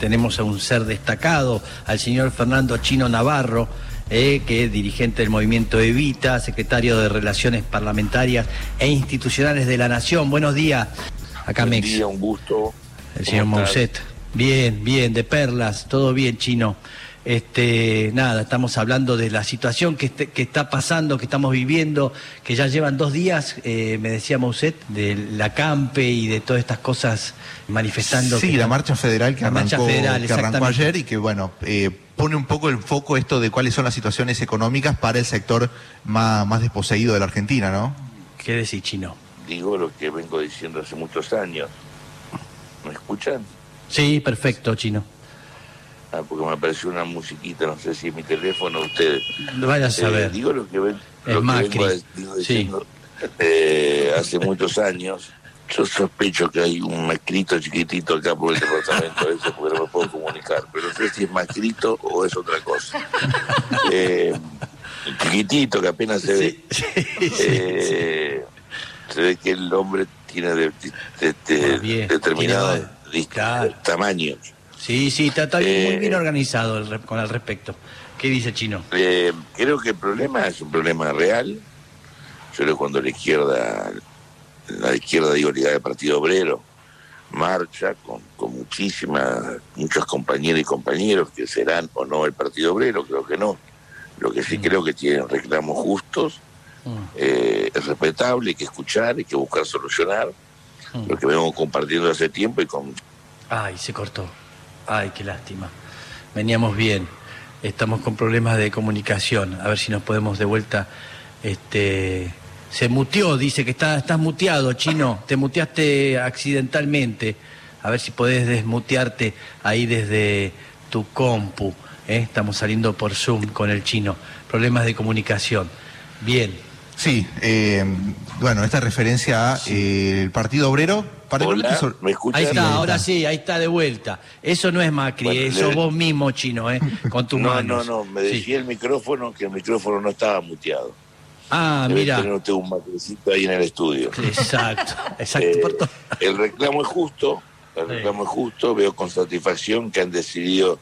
tenemos a un ser destacado, al señor Fernando Chino Navarro, eh, que es dirigente del movimiento Evita, secretario de Relaciones Parlamentarias e Institucionales de la Nación. Buenos días. Acá Buen día, un gusto. El señor. Mousset. Bien, bien, de perlas, todo bien, chino. Este, nada, estamos hablando de la situación que, este- que está pasando, que estamos viviendo, que ya llevan dos días, eh, me decía Mousset, de la CAMPE y de todas estas cosas manifestando. Sí, que la marcha federal que La marcha arrancó, federal, que arrancó ayer y que, bueno, eh, pone un poco el foco esto de cuáles son las situaciones económicas para el sector más, más desposeído de la Argentina, ¿no? ¿Qué decís, chino? Digo lo que vengo diciendo hace muchos años. ¿Me escuchan? Sí, perfecto, chino. Ah, porque me apareció una musiquita, no sé si es mi teléfono o ustedes. Vaya a Eh, saber. digo lo que, ven, Es lo que vengo Sí. diciendo eh, hace muchos años. Yo sospecho que hay un macrito chiquitito acá por el departamento ese, porque no me puedo comunicar. Pero no sé si es macrito o es otra cosa. Eh, chiquitito, que apenas se ve. Sí, sí, sí, Eh, se ve que el hombre tiene de- de- de- bien. determinados Tiene- dis- claro. tamaños. Sí, sí, está, está muy Eh, bien organizado el re- con el respecto. ¿Qué dice chino? Eh, creo que el problema es un problema real. Yo creo que cuando la izquierda, la izquierda, digo, Liga del Partido Obrero, marcha con, con muchísimas, muchos compañeros y compañeros que serán o no el Partido Obrero, creo que no. Lo que sí Mm. creo que tienen reclamos justos, Mm, eh, es respetable, hay que escuchar, hay que buscar solucionar. mm. Lo que vengo compartiendo hace tiempo y con Ay, se cortó. Ay, qué lástima. Veníamos bien. Estamos con problemas de comunicación. A ver si nos podemos de vuelta. Este, se muteó, dice que está, estás muteado, chino. Te muteaste accidentalmente. A ver si podés desmutearte ahí desde tu compu. ¿eh? Estamos saliendo por Zoom con el chino. Problemas de comunicación. Bien. Sí, eh, bueno, esta referencia a eh, Partido Obrero. Particularmente Hola. Ahí está, ahora sí, ahí está de vuelta. Eso no es Macri, Bueno, eso le- vos mismo, chino, ¿eh? Con tus No, manos. no, no, me Sí. decía el micrófono que el micrófono no estaba muteado. Ah, Debe mira. tener usted un matricito ahí en el estudio. Exacto, exacto. Eh, el reclamo es justo, el Sí. reclamo es justo, veo con satisfacción que han decidido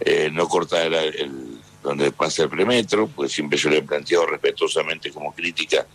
eh, no cortar el, el- donde pasa el premetro, porque siempre yo le he planteado respetuosamente como crítica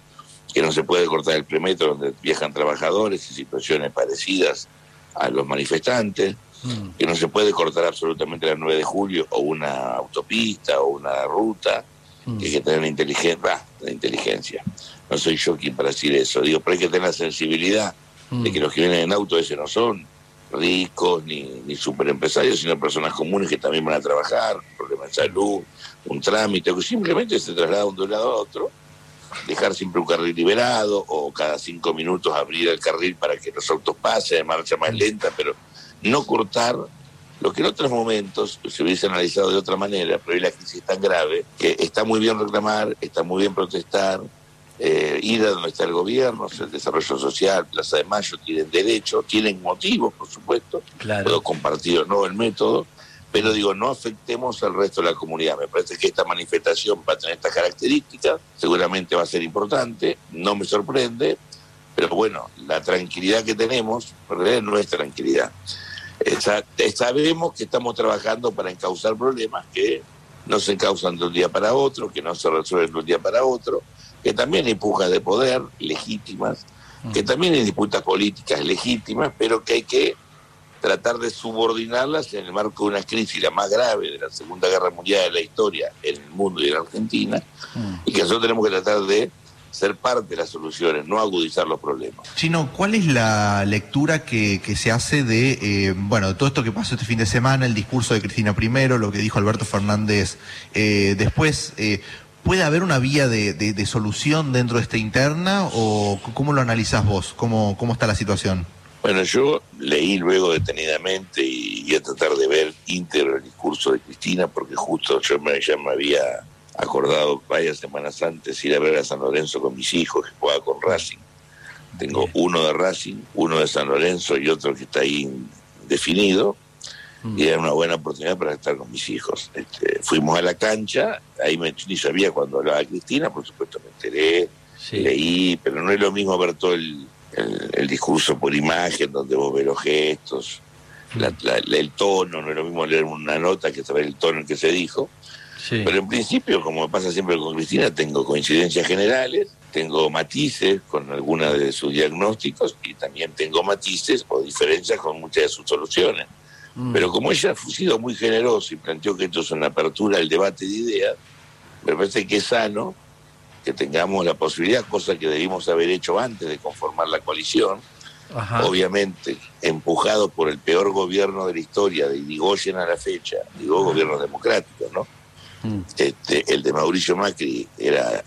que no se puede cortar el premetro donde viajan trabajadores y situaciones parecidas a los manifestantes, Mm, que no se puede cortar absolutamente la 9 de julio o una autopista o una ruta, mm. que hay que tener la inteligencia, la inteligencia. No soy yo quien para decir eso, digo, pero hay que tener la sensibilidad de que los que vienen en auto ese no son ricos ni, ni superempresarios, sino personas comunes que también van a trabajar, problemas de salud, un trámite, que simplemente se trasladan de un lado a otro, dejar siempre un carril liberado o cada cinco minutos abrir el carril para que los autos pasen de marcha más lenta, pero no cortar lo que en otros momentos se hubiese analizado de otra manera, pero hoy la crisis es tan grave que está muy bien reclamar, está muy bien protestar, eh, ir a donde está el gobierno, el desarrollo social, Plaza de Mayo, tienen derecho, tienen motivos, por supuesto, Claro. puedo compartir o no el método, pero digo, no afectemos al resto de la comunidad. Me parece que esta manifestación va a tener estas características, seguramente va a ser importante, no me sorprende, pero bueno, la tranquilidad que tenemos, en no es tranquilidad. Esa- sabemos que estamos trabajando para encauzar problemas que no se encausan de un día para otro, que no se resuelven de un día para otro, que también hay pujas de poder legítimas, que también hay disputas políticas legítimas, pero que hay que tratar de subordinarlas en el marco de una crisis la más grave de la Segunda Guerra Mundial de la historia en el mundo y en Argentina, Mm. y que nosotros tenemos que tratar de ser parte de las soluciones, no agudizar los problemas. Chino, ¿cuál es la lectura que, que se hace de, eh, bueno, de todo esto que pasó este fin de semana, el discurso de Cristina primero, lo que dijo Alberto Fernández eh, después? eh, ¿Puede haber una vía de, de- de solución dentro de esta interna o cómo lo analizás vos? ¿Cómo, cómo está la situación? Bueno, yo leí luego detenidamente y voy a tratar de ver íntegro el discurso de Cristina, porque justo yo me, ya me había acordado varias semanas antes ir a ver a San Lorenzo con mis hijos que jugaba con Racing. Tengo uno de Racing, uno de San Lorenzo y otro que está ahí definido. Mm. Y era una buena oportunidad para estar con mis hijos. Este, fuimos a la cancha, ahí me, ni sabía cuando hablaba Cristina, por supuesto me enteré, Sí. leí, pero no es lo mismo ver todo el, el- el discurso por imagen, donde vos ves los gestos. el tono, no es lo mismo leer una nota que saber el tono en que se dijo. Pero en principio, como pasa siempre con Cristina, tengo coincidencias generales, tengo matices con algunas de sus diagnósticos y también tengo matices o diferencias con muchas de sus soluciones. Mm. Pero como ella ha sido muy generosa y planteó que esto es una apertura al debate de ideas, me parece que es sano que tengamos la posibilidad, cosa que debimos haber hecho antes de conformar la coalición, obviamente empujado por el peor gobierno de la historia de Irigoyen a la fecha, digo gobiernos democráticos, ¿no? Mm. Este, el de Mauricio Macri era,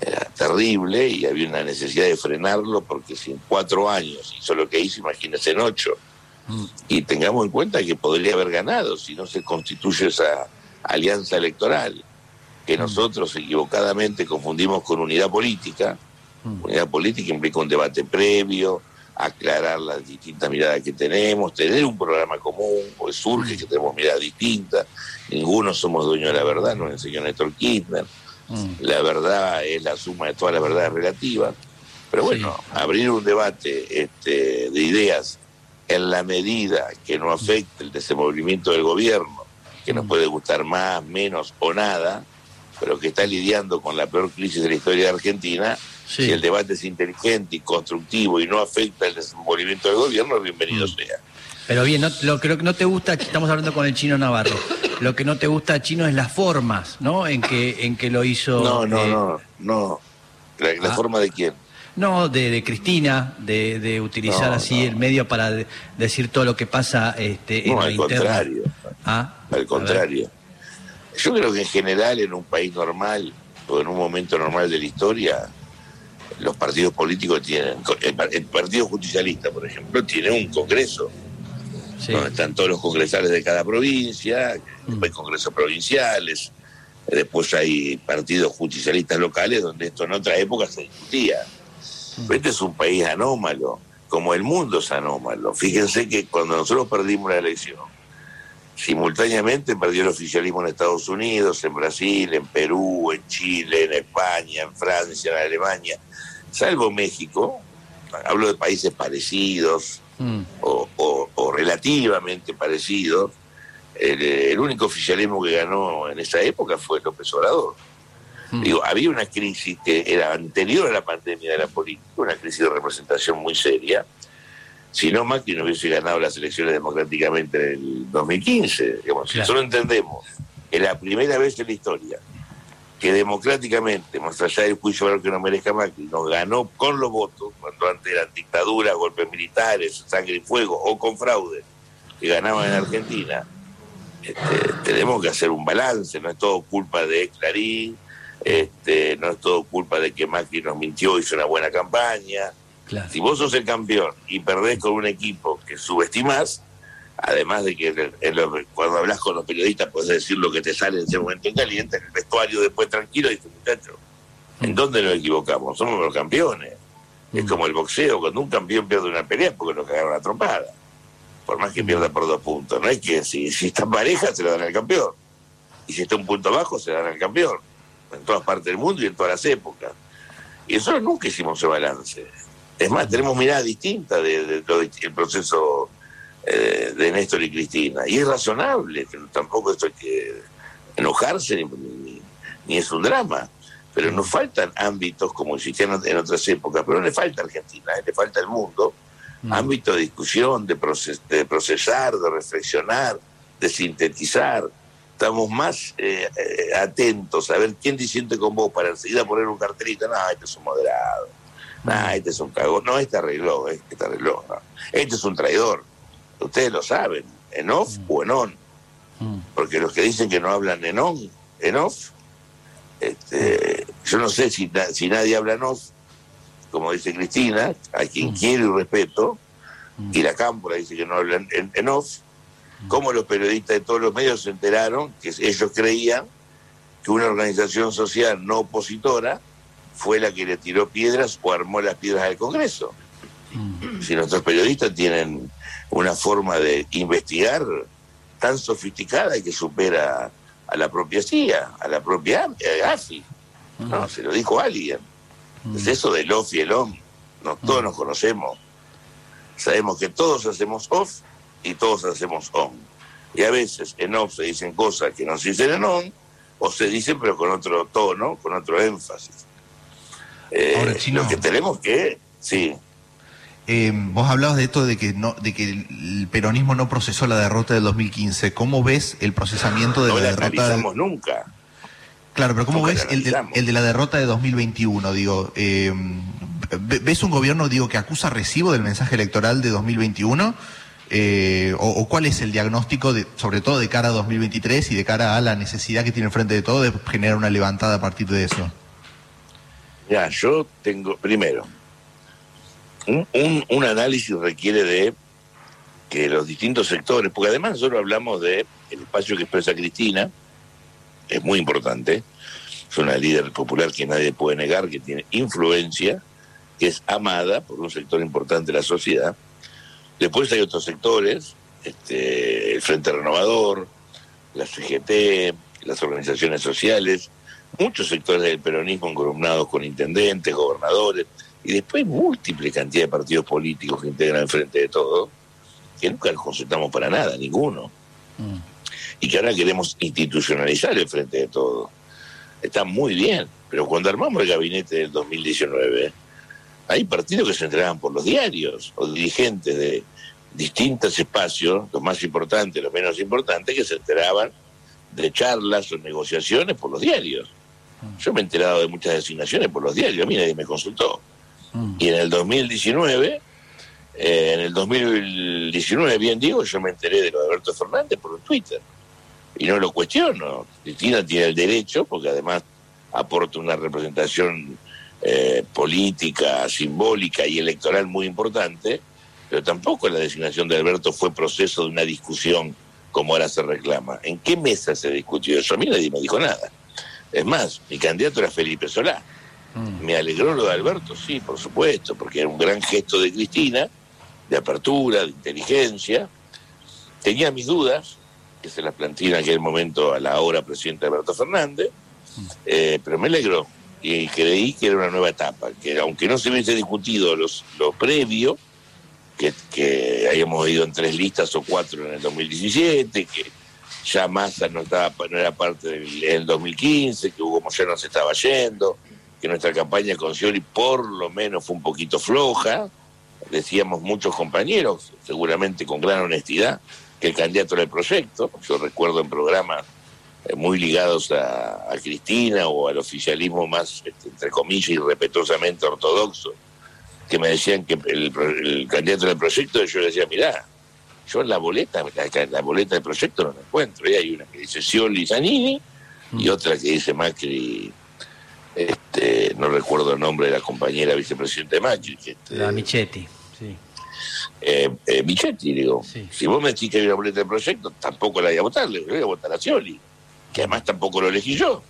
era terrible y había una necesidad de frenarlo porque si en cuatro años hizo lo que hizo, imagínense en ocho, mm. y tengamos en cuenta que podría haber ganado si no se constituye esa alianza electoral que mm. nosotros equivocadamente confundimos con unidad política. Unidad política implica un debate previo, aclarar las distintas miradas que tenemos, tener un programa común, pues surge que tenemos miradas distintas, ninguno somos dueños de la verdad, nos enseñó Néstor Kirchner, mm. la verdad es la suma de todas las verdades relativas, pero bueno, abrir un debate este, de ideas en la medida que no afecte el desenvolvimiento del gobierno, que nos mm. puede gustar más, menos o nada, pero que está lidiando con la peor crisis de la historia de Argentina, si el debate es inteligente y constructivo y no afecta el desenvolvimiento del gobierno, bienvenido mm. sea. Pero bien, no, lo creo que no te gusta, estamos hablando con el chino Navarro, lo que no te gusta chino es las formas, ¿no? En que, en que lo hizo. No, no, eh, no, no. ¿La, ah. forma de quién? No, de, Cristina, de, utilizar así el medio para decir todo lo que pasa este, en al contrario. ¿Ah? Al contrario. Yo creo que en general en un país normal o en un momento normal de la historia, los partidos políticos tienen, el, Partido Justicialista, por ejemplo, tiene un congreso, donde están todos los congresales de cada provincia, mm. hay congresos provinciales, después hay partidos justicialistas locales donde esto en otra época se discutía. Mm. Este es un país anómalo, como el mundo es anómalo. Fíjense que cuando nosotros perdimos la elección, simultáneamente perdió el oficialismo en Estados Unidos, en Brasil, en Perú, en Chile, en España, en Francia, en Alemania salvo México, hablo de países parecidos mm. o, relativamente parecidos, el, único oficialismo que ganó en esa época fue López Obrador. Mm. Digo, había una crisis que era anterior a la pandemia de la política, una crisis de representación muy seria. Si no, Macri no hubiese ganado las elecciones democráticamente en el 2015. Digamos, Si solo entendemos que la primera vez en la historia que democráticamente, más allá del juicio que no merezca Macri, nos ganó con los votos, cuando antes eran dictaduras, golpes militares, sangre y fuego, o con fraude, que ganaban en Argentina, este, tenemos que hacer un balance, no es todo culpa de Clarín, este, no es todo culpa de que Macri nos mintió, hizo una buena campaña. Si vos sos el campeón y perdés con un equipo que subestimás, además de que cuando hablas con los periodistas puedes decir lo que te sale en ese momento en caliente, en el vestuario después tranquilo, y dices, muchacho, ¿en mm. dónde nos equivocamos? Somos los campeones. Es mm. como el boxeo, cuando un campeón pierde una pelea porque lo cagaron la trompada. Por más que pierda por dos puntos. No es que si, si está pareja se lo dan al campeón. Y si está un punto abajo se lo dan al campeón. En todas partes del mundo y en todas las épocas. Y nosotros nunca hicimos ese balance. Es más, tenemos mirada distinta del de, proceso eh, de Néstor y Cristina. Y es razonable, que tampoco esto hay que enojarse ni, es un drama. Pero nos faltan ámbitos como existían en otras épocas, pero no le falta a Argentina, eh, le falta al mundo, mm. ámbito de discusión, de, de procesar, de reflexionar, de sintetizar. Estamos más eh, atentos a ver quién te siente con vos para enseguida poner un cartelito. No, este es un moderado. No, mm. este es un cagón. No, este arregló, este arregló. Este es un traidor ustedes lo saben, en off mm. o en on. Mm. Porque los que dicen que no hablan en on, en off, este, yo no sé si, si nadie habla en off, como dice Cristina, a quien mm. quiere y respeto, y la Cámpora dice que no hablan en, off, como los periodistas de todos los medios se enteraron que ellos creían que una organización social no opositora fue la que le tiró piedras o armó las piedras al Congreso. Si nuestros periodistas tienen una forma de investigar tan sofisticada y que supera a la propia CIA, a la propia AFI. No, se lo dijo alguien. Es eso del off y el on. Todos nos conocemos. Sabemos que todos hacemos off y todos hacemos on. Y a veces en off se dicen cosas que no se dicen en on, o se dicen pero con otro tono, con otro énfasis. Eh, lo que tenemos que, sí. Eh, vos hablabas de esto de que no, de que el peronismo no procesó la derrota del 2015. ¿Cómo ves el procesamiento de no la, la derrota? nunca. Claro, pero ¿cómo ves el de, el de, la derrota de 2021? Digo, eh, ¿ves un gobierno digo que acusa recibo del mensaje electoral de 2021? Eh, o, o, cuál es el diagnóstico, de, sobre todo de cara a 2023 y de cara a la necesidad que tiene frente de todo de generar una levantada a partir de eso? Ya, yo tengo, primero, un, un, análisis requiere de que los distintos sectores, porque además nosotros hablamos de espacio que expresa Cristina, es muy importante, es una líder popular que nadie puede negar, que tiene influencia, que es amada por un sector importante de la sociedad. Después hay otros sectores, este, el Frente Renovador, la CGT, las organizaciones sociales, muchos sectores del peronismo encolumnados con intendentes, gobernadores, y después múltiples cantidad de partidos políticos que integran el Frente de Todo, que nunca los consultamos para nada, ninguno. Mm. Y que ahora queremos institucionalizar el Frente de Todo. Está muy bien, pero cuando armamos el gabinete del 2019, hay partidos que se entregaban por los diarios, o dirigentes de distintos espacios, los más importantes, los menos importantes, que se enteraban de charlas o negociaciones por los diarios. Yo me he enterado de muchas designaciones por los diarios, a mí nadie me consultó. Mm. Y en el 2019, eh, en el 2019, bien digo, yo me enteré de lo de Alberto Fernández por Twitter. Y no lo cuestiono. Cristina tiene el derecho, porque además aporta una representación eh, política, simbólica y electoral muy importante, pero tampoco la designación de Alberto fue proceso de una discusión como ahora se reclama. ¿En qué mesa se discutió eso? A mí nadie me dijo nada. Es más, mi candidato era Felipe Solá. Mm. ¿Me alegró lo de Alberto? Sí, por supuesto, porque era un gran gesto de Cristina, de apertura, de inteligencia. Tenía mis dudas, que se las planteé en aquel momento a la ahora presidente Alberto Fernández, mm. eh, pero me alegró y creí que era una nueva etapa, que aunque no se hubiese discutido los, lo previo, que, que hayamos ido en tres listas o cuatro en el 2017, que ya Massa no, estaba, no era parte del, 2015, que Hugo Moyano se estaba yendo, que nuestra campaña con Scioli por lo menos fue un poquito floja, decíamos muchos compañeros, seguramente con gran honestidad, que el candidato era el proyecto, yo recuerdo en programas eh, muy ligados a, Cristina o al oficialismo más, este, entre comillas, y ortodoxo, que me decían que el, el candidato era el proyecto, y yo decía, mirá, yo en la boleta, la, la boleta del proyecto no la encuentro. Y hay una que dice Scioli Zanini y mm. otra que dice Macri, este, no recuerdo el nombre de la compañera vicepresidente Macri. Que este, la Michetti, sí. Eh, eh, Michetti, digo, sí. si vos me decís que hay una boleta del proyecto, tampoco la voy a votar, le voy a votar a Scioli, que además tampoco lo elegí yo.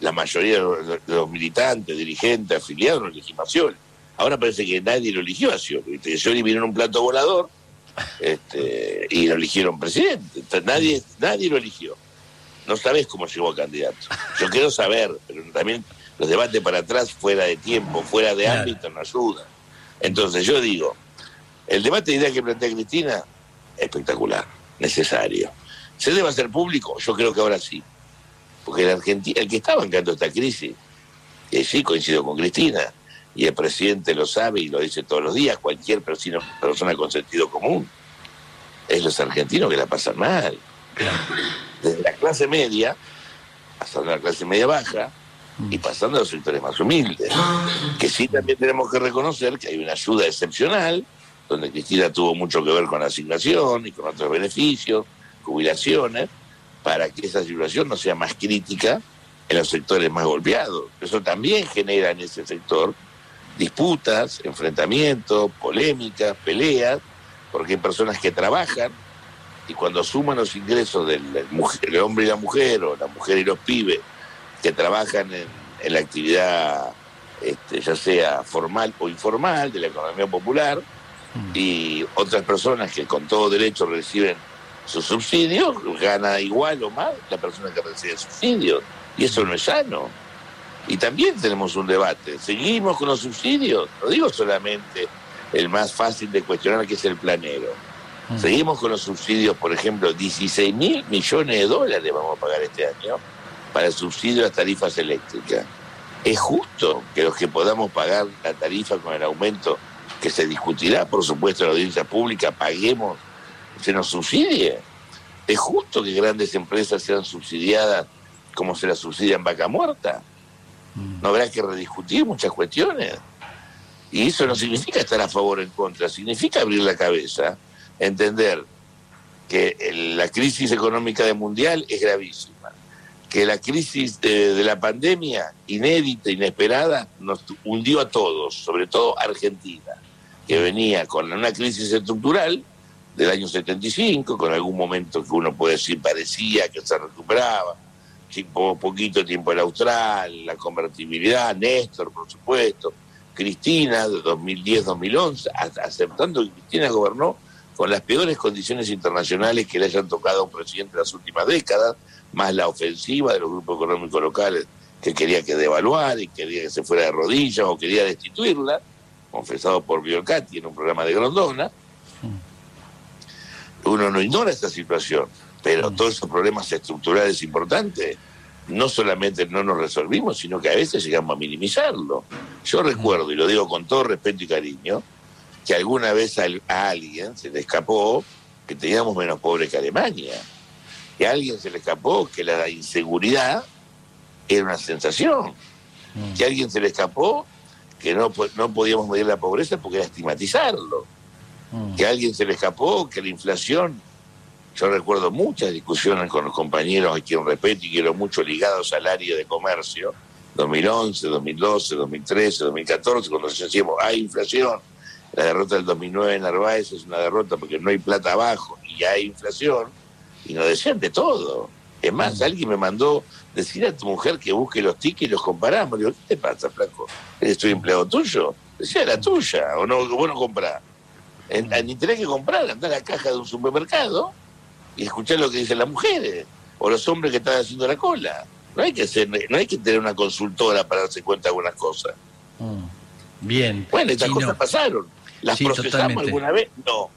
La mayoría de los, de los militantes, dirigentes, afiliados lo elegimos a Scioli. Ahora parece que nadie lo eligió a Scioli. Scioli vino en un plato volador este, y lo eligieron presidente. Nadie, nadie lo eligió. No sabes cómo llegó a candidato. Yo quiero saber, pero también los debates para atrás, fuera de tiempo, fuera de claro. ámbito, no ayudan. Entonces yo digo, el debate de idea que plantea Cristina, espectacular, necesario. ¿Se debe hacer público? Yo creo que ahora sí. Porque el, Argentina, el que está bancando esta crisis, que sí coincido con Cristina, y el presidente lo sabe y lo dice todos los días, cualquier persona, con sentido común, es los argentinos que la pasan mal. Desde la clase media, pasando a la clase media baja, y pasando a los sectores más humildes. Que sí también tenemos que reconocer que hay una ayuda excepcional, donde Cristina tuvo mucho que ver con la asignación y con otros beneficios, jubilaciones, para que esa situación no sea más crítica en los sectores más golpeados. Eso también genera en ese sector disputas, enfrentamientos, polémicas, peleas, porque hay personas que trabajan y cuando suman los ingresos del, del hombre y la mujer o la mujer y los pibes que trabajan en, en la actividad este, ya sea formal o informal de la economía popular mm. y otras personas que con todo derecho reciben sus subsidios, gana igual o más la persona que recibe subsidios. Y eso no es sano. Y también tenemos un debate. ¿Seguimos con los subsidios? No digo solamente el más fácil de cuestionar, que es el planero. Mm. Seguimos con los subsidios, por ejemplo, 16 mil millones de dólares vamos a pagar este año para el subsidio a las tarifas eléctricas. ¿Es justo que los que podamos pagar la tarifa con el aumento que se discutirá, por supuesto, en la audiencia pública, paguemos, se nos subsidie? ¿Es justo que grandes empresas sean subsidiadas como se las subsidia en vaca muerta? No habrá que rediscutir muchas cuestiones. Y eso no significa estar a favor o en contra, significa abrir la cabeza entender que la crisis económica de mundial es gravísima, que la crisis de, la pandemia, inédita, inesperada, nos hundió a todos, sobre todo Argentina, que venía con una crisis estructural del año 75, con algún momento que uno puede decir parecía que se recuperaba, poquito tiempo el Austral, la convertibilidad, Néstor, por supuesto, Cristina de 2010-2011, aceptando que Cristina gobernó con las peores condiciones internacionales que le hayan tocado a un presidente en las últimas décadas, más la ofensiva de los grupos económicos locales que quería que devaluara y quería que se fuera de rodillas o quería destituirla, confesado por Biolcati en un programa de Grondona. Uno no ignora esta situación, pero todos esos problemas estructurales importantes no solamente no nos resolvimos, sino que a veces llegamos a minimizarlo. Yo recuerdo, y lo digo con todo respeto y cariño, que alguna vez a, alguien se le escapó que teníamos menos pobres que Alemania. Que a alguien se le escapó que la inseguridad era una sensación. Mm. Que a alguien se le escapó que no, no podíamos medir la pobreza porque era estigmatizarlo. Mm. Que a alguien se le escapó que la inflación, yo recuerdo muchas discusiones con los compañeros a quien respeto y quiero mucho ligados al área de comercio, 2011, 2012, 2013, 2014, cuando decíamos, hay inflación, la derrota del 2009 en Narváez es una derrota porque no hay plata abajo y hay inflación. Y nos decían de todo. Es más, mm. alguien me mandó decir a tu mujer que busque los tickets y los comparamos. Le digo, ¿qué te pasa, flaco? ¿Estoy empleado tuyo? Decía, la tuya, o no, vos no comprás. ni tenés que comprar, andar a la caja de un supermercado y escuchar lo que dicen las mujeres o los hombres que están haciendo la cola. No hay que ser, no hay que tener una consultora para darse cuenta de algunas cosas. Mm. Bien. Bueno, estas cosas pasaron. ¿Las procesamos alguna vez? No.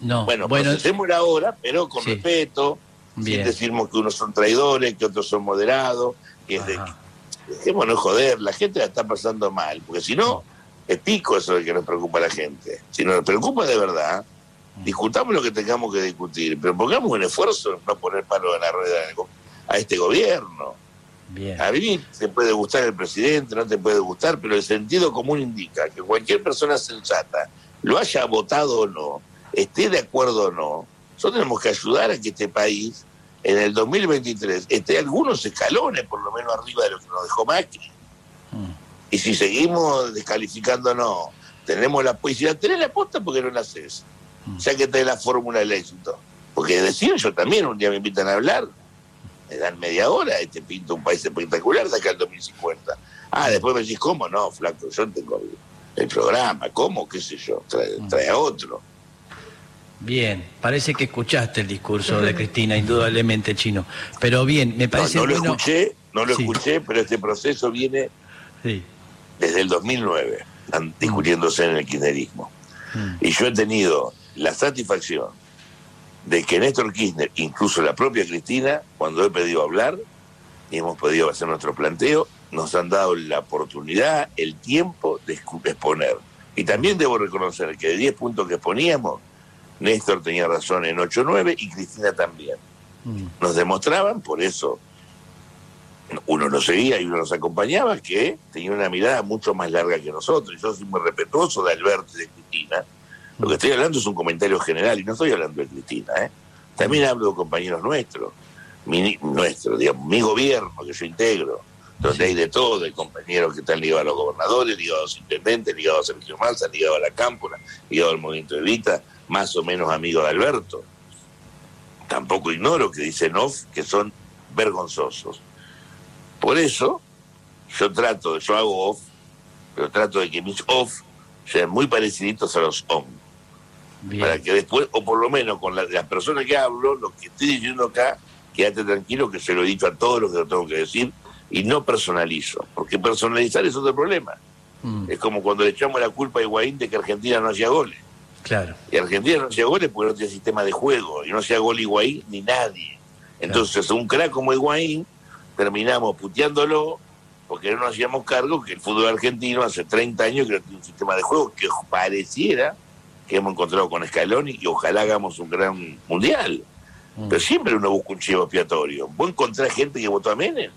No. Bueno, bueno procesemos ahora, pero con respeto, sin decirnos que unos son traidores, que otros son moderados, que es de, dejémonos joder, la gente la está pasando mal, porque si no, es pico eso de que nos preocupa a la gente. Si nos preocupa de verdad. Discutamos lo que tengamos que discutir, pero pongamos un esfuerzo en no poner palo en la rueda a este gobierno. A mí te puede gustar el presidente, no te puede gustar, pero el sentido común indica que cualquier persona sensata lo haya votado o no, esté de acuerdo o no, nosotros tenemos que ayudar a que este país en el 2023 esté algunos escalones por lo menos arriba de lo que nos dejó Macri. Mm. Y si seguimos descalificándonos, tenemos la poesía, tenés la posta porque no la haces. Mm. Ya que tenés la fórmula del éxito. Porque decir, yo también un día me invitan a hablar, me dan media hora y te pinto un país espectacular de acá al 2050. Ah, después me decís, ¿cómo? No, flaco, yo tengo el programa, ¿cómo? ¿Qué sé yo? Trae, a otro. Bien, parece que escuchaste el discurso de Cristina, indudablemente chino. Pero bien, me parece. No, no lo escuché, no lo escuché, pero este proceso viene desde el 2009, discutiéndose en el kirchnerismo. Mm. Y yo he tenido la satisfacción de que Néstor Kirchner, incluso la propia Cristina, cuando he pedido hablar y hemos podido hacer nuestro planteo, nos han dado la oportunidad, el tiempo de exponer. Y también debo reconocer que de 10 puntos que exponíamos, Néstor tenía razón en 8 o 9 y Cristina también. Mm. Nos demostraban, por eso uno nos seguía y uno nos acompañaba, que tenía una mirada mucho más larga que nosotros. Yo soy muy respetuoso de Alberto y de Cristina. Lo que estoy hablando es un comentario general y no estoy hablando de Cristina. ¿eh? También hablo de compañeros nuestros, mi, nuestro, digamos, mi gobierno que yo integro donde hay de todo, hay compañeros que están ligados a los gobernadores, ligados a los intendentes, ligados a Sergio Massa, ligados a la Cámpora, ligados al movimiento de Vita, más o menos amigos de Alberto. Tampoco ignoro que dicen off que son vergonzosos. Por eso, yo trato, yo hago off, pero trato de que mis off sean muy pareciditos a los on. Para que después, o por lo menos con las personas que hablo, lo que estoy diciendo acá, quédate tranquilo que se lo he dicho a todos los que lo tengo que decir, y no personalizo, porque personalizar es otro problema. Mm. Es como cuando le echamos la culpa a Higuaín de que Argentina no hacía goles. Claro. Y Argentina no hacía goles porque no tenía sistema de juego. Y no hacía gol Higuaín ni nadie. Entonces, un crack como Higuaín, terminamos puteándolo porque no nos hacíamos cargo que el fútbol argentino hace 30 años que no tiene un sistema de juego que pareciera que hemos encontrado con Scaloni y ojalá hagamos un gran mundial. Mm. Pero siempre uno busca un chivo expiatorio. Vos encontrás gente que votó a Menem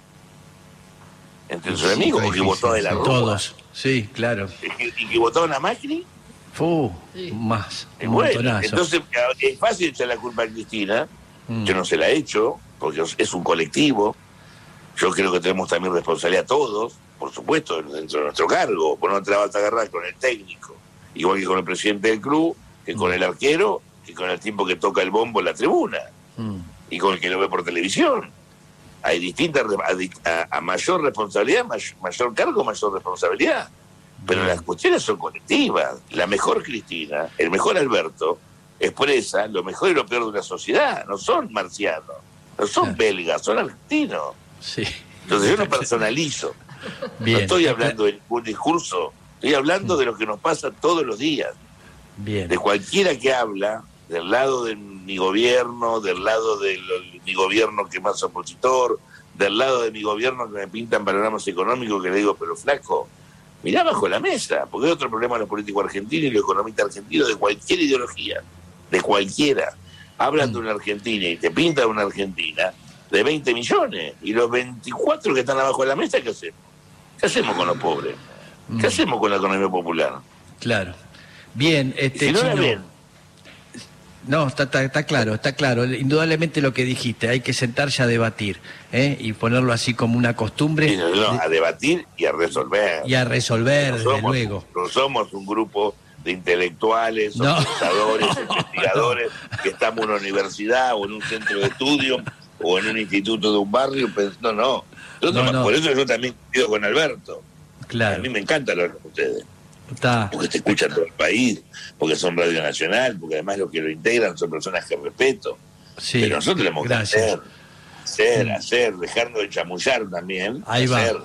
entre sus Sí, amigos que votó a De la Rúa Todos, sí, claro. y que, y que votaron a Macri. Fu, más, un bueno, entonces es fácil echar la culpa a Cristina, Mm. yo no se la he hecho, porque es un colectivo. Yo creo que tenemos también responsabilidad todos, por supuesto, dentro de nuestro cargo, por no te la vas a agarrar con el técnico, igual que con el presidente del club, que con el arquero, que con el tipo que toca el bombo en la tribuna, Mm. y con el que lo ve por televisión. Hay distintas, a, a mayor responsabilidad, may- mayor cargo, mayor responsabilidad. Pero Bien. las cuestiones son colectivas. La mejor Cristina, el mejor Alberto, expresa lo mejor y lo peor de una sociedad. No son marcianos, no son Claro. belgas, son argentinos. Sí. Entonces yo no personalizo. Bien. No estoy hablando de ningún discurso, estoy hablando de lo que nos pasa todos los días. Bien. De cualquiera que habla, del lado de mi gobierno, del lado de lo- mi gobierno que más opositor, del lado de mi gobierno que me pintan panoramas económicos que le digo, pero flaco, mirá bajo la mesa, porque hay otro problema en los políticos argentinos y los economistas argentinos de cualquier ideología, de cualquiera. Hablan de una Argentina y te pintan una Argentina de 20 millones y los 24 que están abajo de la mesa, ¿qué hacemos? ¿Qué hacemos con los pobres? Mm, ¿Qué hacemos con la economía popular? Claro. Bien, este si no Chino, ven, No, está, está, está claro, está claro. Indudablemente lo que dijiste, hay que sentarse a debatir ¿eh? y ponerlo así como una costumbre Sí, no, no, a debatir y a resolver. y a resolver, no desde somos, luego. no somos un grupo de intelectuales, o pensadores, investigadores, que estamos en una universidad o en un centro de estudio o en un instituto de un barrio. pens- No, no. Nosotros- No, no. Por eso yo también coincido con Alberto. A Claro, mí me encanta hablar con ustedes, porque te escuchan todo el país, porque son Radio Nacional, porque además los que lo integran son personas que respeto. Sí, Pero nosotros tenemos que gracias. hacer, hacer, Mm. hacer, dejarnos de chamullar también. Ahí va. hacer. Ahí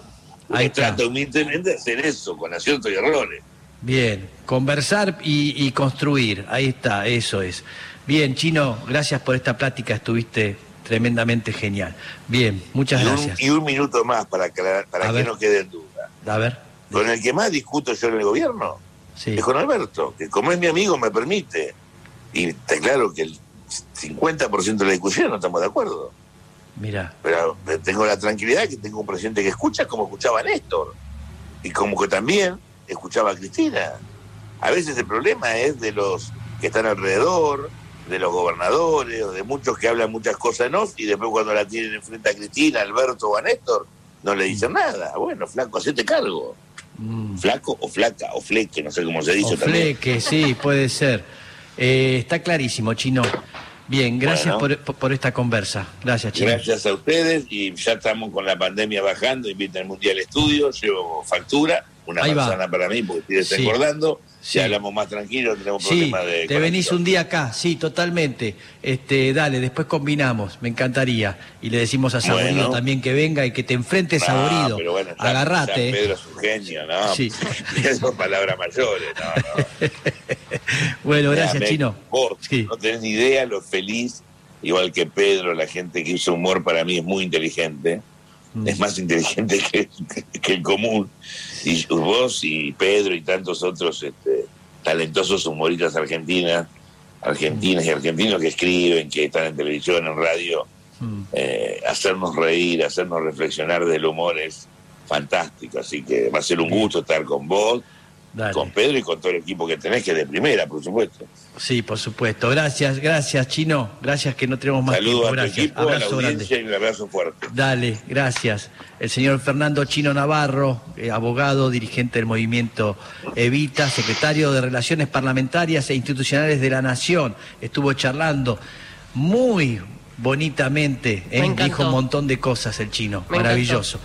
Uno está. trata humildemente de hacer eso, con aciertos y errores. Bien, conversar y, y construir, ahí está, eso es. Bien, Chino, gracias por esta plática, estuviste tremendamente genial. Bien, muchas Y un, gracias. y un minuto más para, aclarar- para A que ver. no quede en duda. A ver, Con el que más discuto yo en el gobierno sí, es con Alberto, que como es mi amigo me permite. Y está claro que el 50% de la discusión no estamos de acuerdo. mira, Pero tengo la tranquilidad que tengo un presidente que escucha como escuchaba a Néstor. Y como que también escuchaba a Cristina. A veces el problema es de los que están alrededor, de los gobernadores, o de muchos que hablan muchas cosas en off y después cuando la tienen enfrente a Cristina, Alberto o a Néstor, no le dicen nada. Bueno, flaco, hacete cargo. mm, Flaco o flaca o fleque, no sé cómo se dice o también. fleque, sí, puede ser. Eh, está clarísimo, Chino. Bien, gracias Bueno. por, por- esta conversa. Gracias, Chino. Gracias a ustedes y ya estamos con la pandemia bajando, invitan al Mundial Estudio, llevo factura, una Ahí va. para mí porque estoy desengordando, Sí. ya hablamos más tranquilos, tenemos Sí, problemas de te venís un día acá, sí, totalmente. Este, dale, después combinamos, me encantaría. Y le decimos a Saborido Bueno. también que venga y que te enfrentes, No, Saborido. pero bueno, Agarrate. Pedro es un genio, ¿no? Sí. Son palabras mayores, no, no. Bueno, gracias, Mira, Chino. Vos Sí. no tenés ni idea lo feliz, igual que Pedro, la gente que usa humor para mí es muy inteligente. Mm. es más inteligente que, que el común. Y vos y Pedro y tantos otros este, talentosos humoristas argentinas, argentinas y argentinos que escriben, que están en televisión, en radio, Mm. eh, hacernos reír, hacernos reflexionar del humor es fantástico. Así que va a ser un gusto estar con vos, Dale. con Pedro y con todo el equipo que tenés, que es de primera, por supuesto. Sí, por supuesto. Gracias, gracias, Chino. Gracias que no tenemos más Saludos tiempo. a tu equipo, a la Abrazo grande. y un abrazo fuerte. Dale, gracias. El señor Fernando Chino Navarro, eh, abogado, dirigente del movimiento Evita, secretario de Relaciones Parlamentarias e Institucionales de la Nación, estuvo charlando muy bonitamente, eh, dijo un montón de cosas el chino, Me maravilloso.